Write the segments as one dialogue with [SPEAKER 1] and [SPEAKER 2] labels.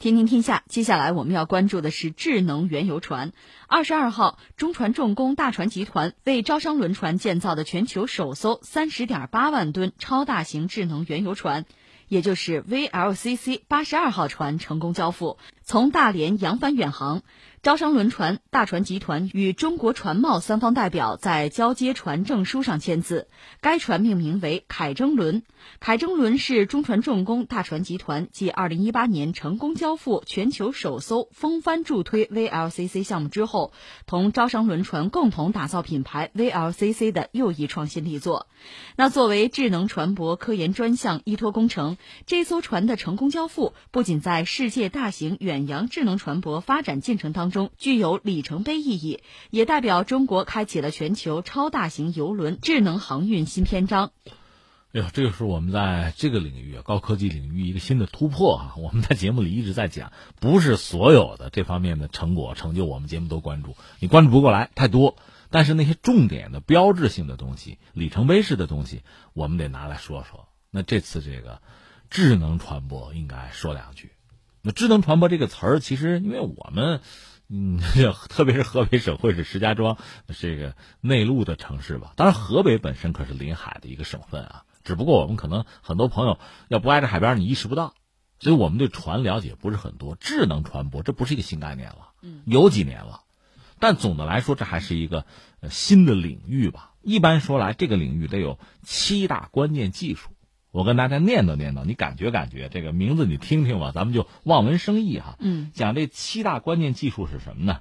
[SPEAKER 1] 天天天下，接下来我们要关注的是智能原油船。二十二号，中船重工大船集团为招商轮船建造的全球首艘三十点八万吨超大型智能原油船。也就是 VLCC 八十二号船成功交付，从大连扬帆远航。招商轮船大船集团与中国船贸三方代表在交接船证书上签字。该船命名为“凯征轮”。凯征轮是中船重工大船集团继二零一八年成功交付全球首艘风帆助推 VLCC 项目之后，同招商轮船共同打造品牌 VLCC 的又一创新力作。那作为智能船舶科研专项依托工程，这艘船的成功交付，不仅在世界大型远洋智能船舶发展进程当。中具有里程碑意义，也代表中国开启了全球超大型邮轮智能航运新篇章。
[SPEAKER 2] 哎呦，这个是我们在这个领域高科技领域一个新的突破啊！我们在节目里一直在讲，不是所有的这方面的成果成就，我们节目都关注，你关注不过来太多。但是那些重点的标志性的东西、里程碑式的东西，我们得拿来说说。那这次这个智能船舶应该说两句。那智能船舶这个词儿，其实因为我们。嗯，特别是河北省会是石家庄这个内陆的城市吧。当然，河北本身可是临海的一个省份啊。只不过我们可能很多朋友要不挨着海边，你意识不到。所以我们对船了解不是很多。智能船舶这不是一个新概念了，嗯，有几年了。但总的来说，这还是一个新的领域吧。一般说来，这个领域得有七大关键技术。我跟大家念叨念叨，你感觉感觉这个名字你听听吧，咱们就望文生义哈。
[SPEAKER 1] 嗯，
[SPEAKER 2] 讲这七大关键技术是什么呢？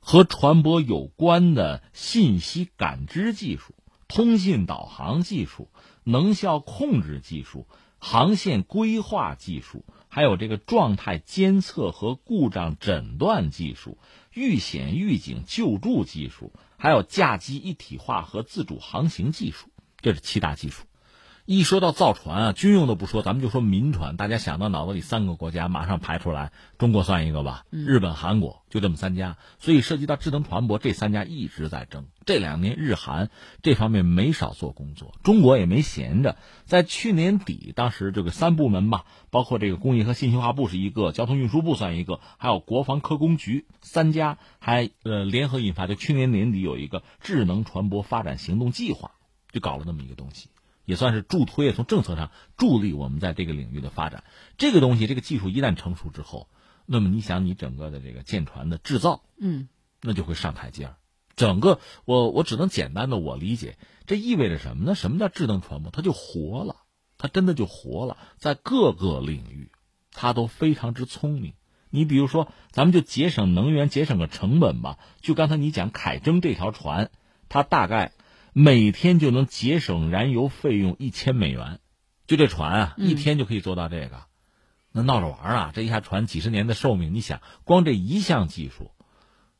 [SPEAKER 2] 和传播有关的信息感知技术、通信导航技术、能效控制技术、航线规划技术，还有这个状态监测和故障诊断技术、遇险预警救助技术，还有驾机一体化和自主航行技术，这是七大技术。一说到造船啊，军用的不说，咱们就说民船。大家想到脑子里三个国家，马上排出来，中国算一个吧，日本、韩国就这么三家。所以涉及到智能船舶，这三家一直在争。这两年日韩这方面没少做工作，中国也没闲着。在去年底，当时这个三部门吧，包括这个工业和信息化部是一个，交通运输部算一个，还有国防科工局三家，还呃联合印发，就去年年底有一个智能船舶发展行动计划，就搞了那么一个东西。也算是助推，从政策上助力我们在这个领域的发展。这个东西，这个技术一旦成熟之后，那么你想，你整个的这个舰船的制造，
[SPEAKER 1] 嗯，
[SPEAKER 2] 那就会上台阶儿。整个，我我只能简单的我理解，这意味着什么呢？什么叫智能船舶？它就活了，它真的就活了，在各个领域，它都非常之聪明。你比如说，咱们就节省能源，节省个成本吧。就刚才你讲凯征这条船，它大概。每天就能节省燃油费用一千美元，就这船啊，一天就可以做到这个，那闹着玩啊！这一下船几十年的寿命，你想，光这一项技术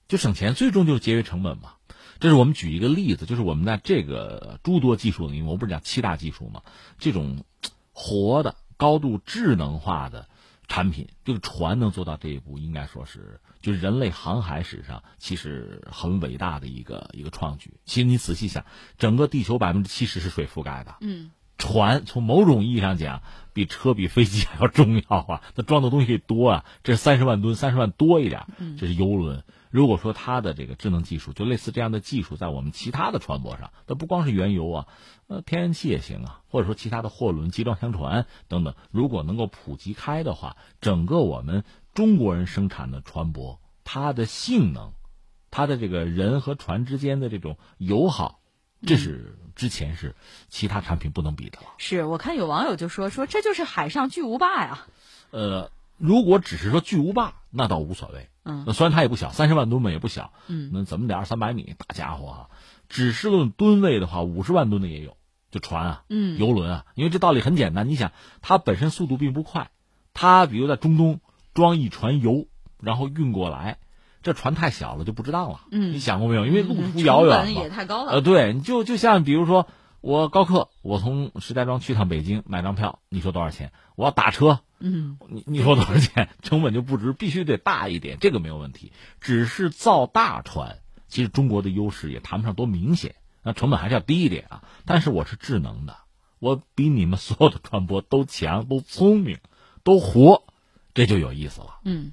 [SPEAKER 2] 就省钱，最终就是节约成本嘛。这是我们举一个例子，就是我们在这个诸多技术领域，我不是讲七大技术嘛，这种活的、高度智能化的。产品这个船能做到这一步，应该说是就是人类航海史上其实很伟大的一个一个创举。其实你仔细想，整个地球百分之七十是水覆盖的，
[SPEAKER 1] 嗯，
[SPEAKER 2] 船从某种意义上讲比车比飞机还要重要啊，它装的东西多啊，这三十万吨，三十万多一点，这是游轮。如果说它的这个智能技术，就类似这样的技术，在我们其他的船舶上，它不光是原油啊，呃，天然气也行啊，或者说其他的货轮、集装箱船等等，如果能够普及开的话，整个我们中国人生产的船舶，它的性能，它的这个人和船之间的这种友好，这是之前是其他产品不能比的了。
[SPEAKER 1] 是我看有网友就说说这就是海上巨无霸呀。
[SPEAKER 2] 呃，如果只是说巨无霸，那倒无所谓。
[SPEAKER 1] 嗯，
[SPEAKER 2] 那虽然它也不小，三十万吨嘛也不小，
[SPEAKER 1] 嗯，
[SPEAKER 2] 那怎么得二三百米大家伙啊？只是论吨位的话，五十万吨的也有，就船啊，
[SPEAKER 1] 嗯，
[SPEAKER 2] 游轮啊，因为这道理很简单，你想它本身速度并不快，它比如在中东装一船油，然后运过来，这船太小了就不值当了，
[SPEAKER 1] 嗯，
[SPEAKER 2] 你想过没有？因为路途遥远
[SPEAKER 1] 嘛，也太高了，
[SPEAKER 2] 呃，对，你就就像比如说我高客，我从石家庄去趟北京买张票，你说多少钱？我要打车。
[SPEAKER 1] 嗯，
[SPEAKER 2] 你你说多少钱？成本就不值，必须得大一点，这个没有问题。只是造大船，其实中国的优势也谈不上多明显，那成本还是要低一点啊。但是我是智能的，我比你们所有的船舶都强，都聪明，都活。这就有意思了。
[SPEAKER 1] 嗯。